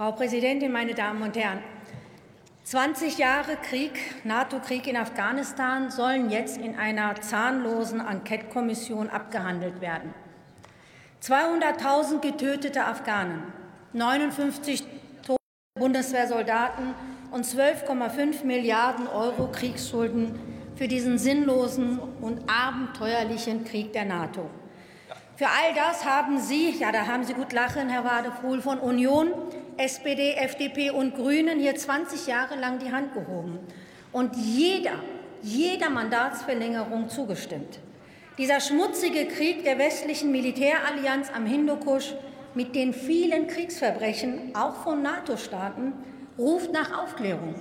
Frau Präsidentin, meine Damen und Herren! 20 Jahre Krieg, NATO-Krieg in Afghanistan sollen jetzt in einer zahnlosen Enquete-Kommission abgehandelt werden. 200.000 getötete Afghanen, 59 tote Bundeswehrsoldaten und 12,5 Milliarden Euro Kriegsschulden für diesen sinnlosen und abenteuerlichen Krieg der NATO. Für all das haben Sie, ja, da haben Sie gut lachen, Herr Wadepohl, von Union, SPD, FDP und Grünen hier 20 Jahre lang die Hand gehoben und jeder, jeder Mandatsverlängerung zugestimmt. Dieser schmutzige Krieg der westlichen Militärallianz am Hindukusch mit den vielen Kriegsverbrechen, auch von NATO-Staaten, ruft nach Aufklärung.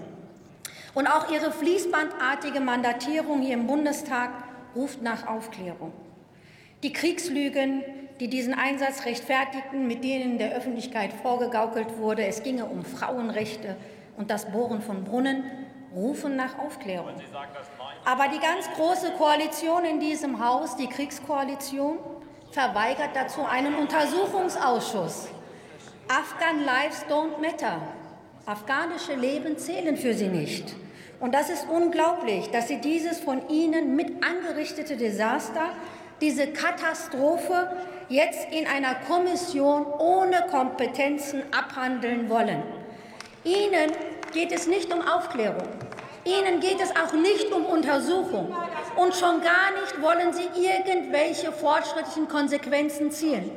Und auch Ihre fließbandartige Mandatierung hier im Bundestag ruft nach Aufklärung. Die Kriegslügen, die diesen Einsatz rechtfertigten, mit denen der Öffentlichkeit vorgegaukelt wurde, es ginge um Frauenrechte und das Bohren von Brunnen, rufen nach Aufklärung. Aber die ganz große Koalition in diesem Haus, die Kriegskoalition, verweigert dazu einen Untersuchungsausschuss. Afghan Lives don't matter. Afghanische Leben zählen für sie nicht. Und das ist unglaublich, dass sie dieses von ihnen mit angerichtete Desaster diese Katastrophe jetzt in einer Kommission ohne Kompetenzen abhandeln wollen. Ihnen geht es nicht um Aufklärung. Ihnen geht es auch nicht um Untersuchung. Und schon gar nicht wollen Sie irgendwelche fortschrittlichen Konsequenzen ziehen.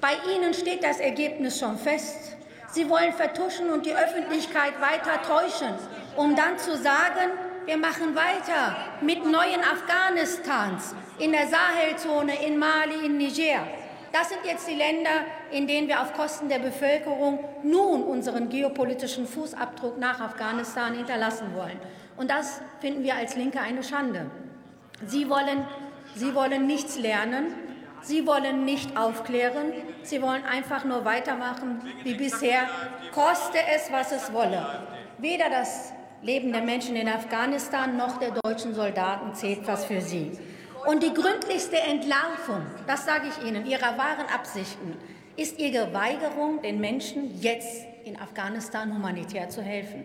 Bei Ihnen steht das Ergebnis schon fest. Sie wollen vertuschen und die Öffentlichkeit weiter täuschen, um dann zu sagen, wir machen weiter mit neuen Afghanistans in der Sahelzone, in Mali, in Niger. Das sind jetzt die Länder, in denen wir auf Kosten der Bevölkerung nun unseren geopolitischen Fußabdruck nach Afghanistan hinterlassen wollen. Und das finden wir als Linke eine Schande. Sie wollen, Sie wollen nichts lernen. Sie wollen nicht aufklären. Sie wollen einfach nur weitermachen wie bisher, koste es, was es wolle. Weder das Leben der Menschen in Afghanistan noch der deutschen Soldaten zählt was für sie. Und die gründlichste Entlarvung, das sage ich Ihnen, Ihrer wahren Absichten, ist Ihre Weigerung, den Menschen jetzt in Afghanistan humanitär zu helfen.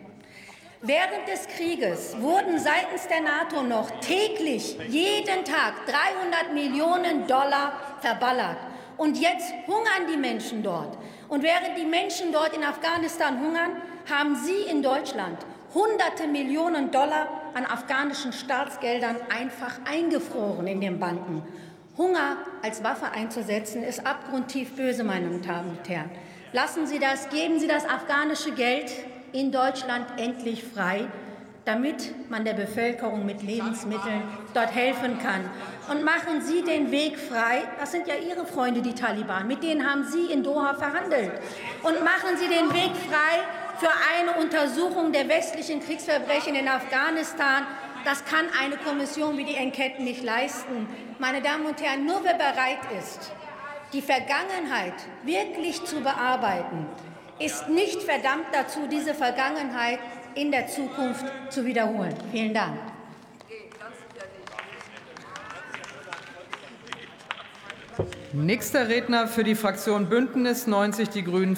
Während des Krieges wurden seitens der NATO noch täglich, jeden Tag 300 Millionen Dollar verballert. Und jetzt hungern die Menschen dort. Und während die Menschen dort in Afghanistan hungern, haben Sie in Deutschland hunderte Millionen Dollar an afghanischen Staatsgeldern einfach eingefroren in den Banken. Hunger als Waffe einzusetzen, ist abgrundtief böse, meine Damen und Herren. Lassen Sie das, geben Sie das afghanische Geld in Deutschland endlich frei, damit man der Bevölkerung mit Lebensmitteln dort helfen kann. Und machen Sie den Weg frei, das sind ja Ihre Freunde, die Taliban, mit denen haben Sie in Doha verhandelt. Und machen Sie den Weg frei für eine Untersuchung der westlichen Kriegsverbrechen in Afghanistan. Das kann eine Kommission wie die Enquete nicht leisten. Meine Damen und Herren, nur wer bereit ist, die Vergangenheit wirklich zu bearbeiten, ist nicht verdammt dazu, diese Vergangenheit in der Zukunft zu wiederholen. Vielen Dank. Nächster Redner für die Fraktion Bündnis 90 Die Grünen.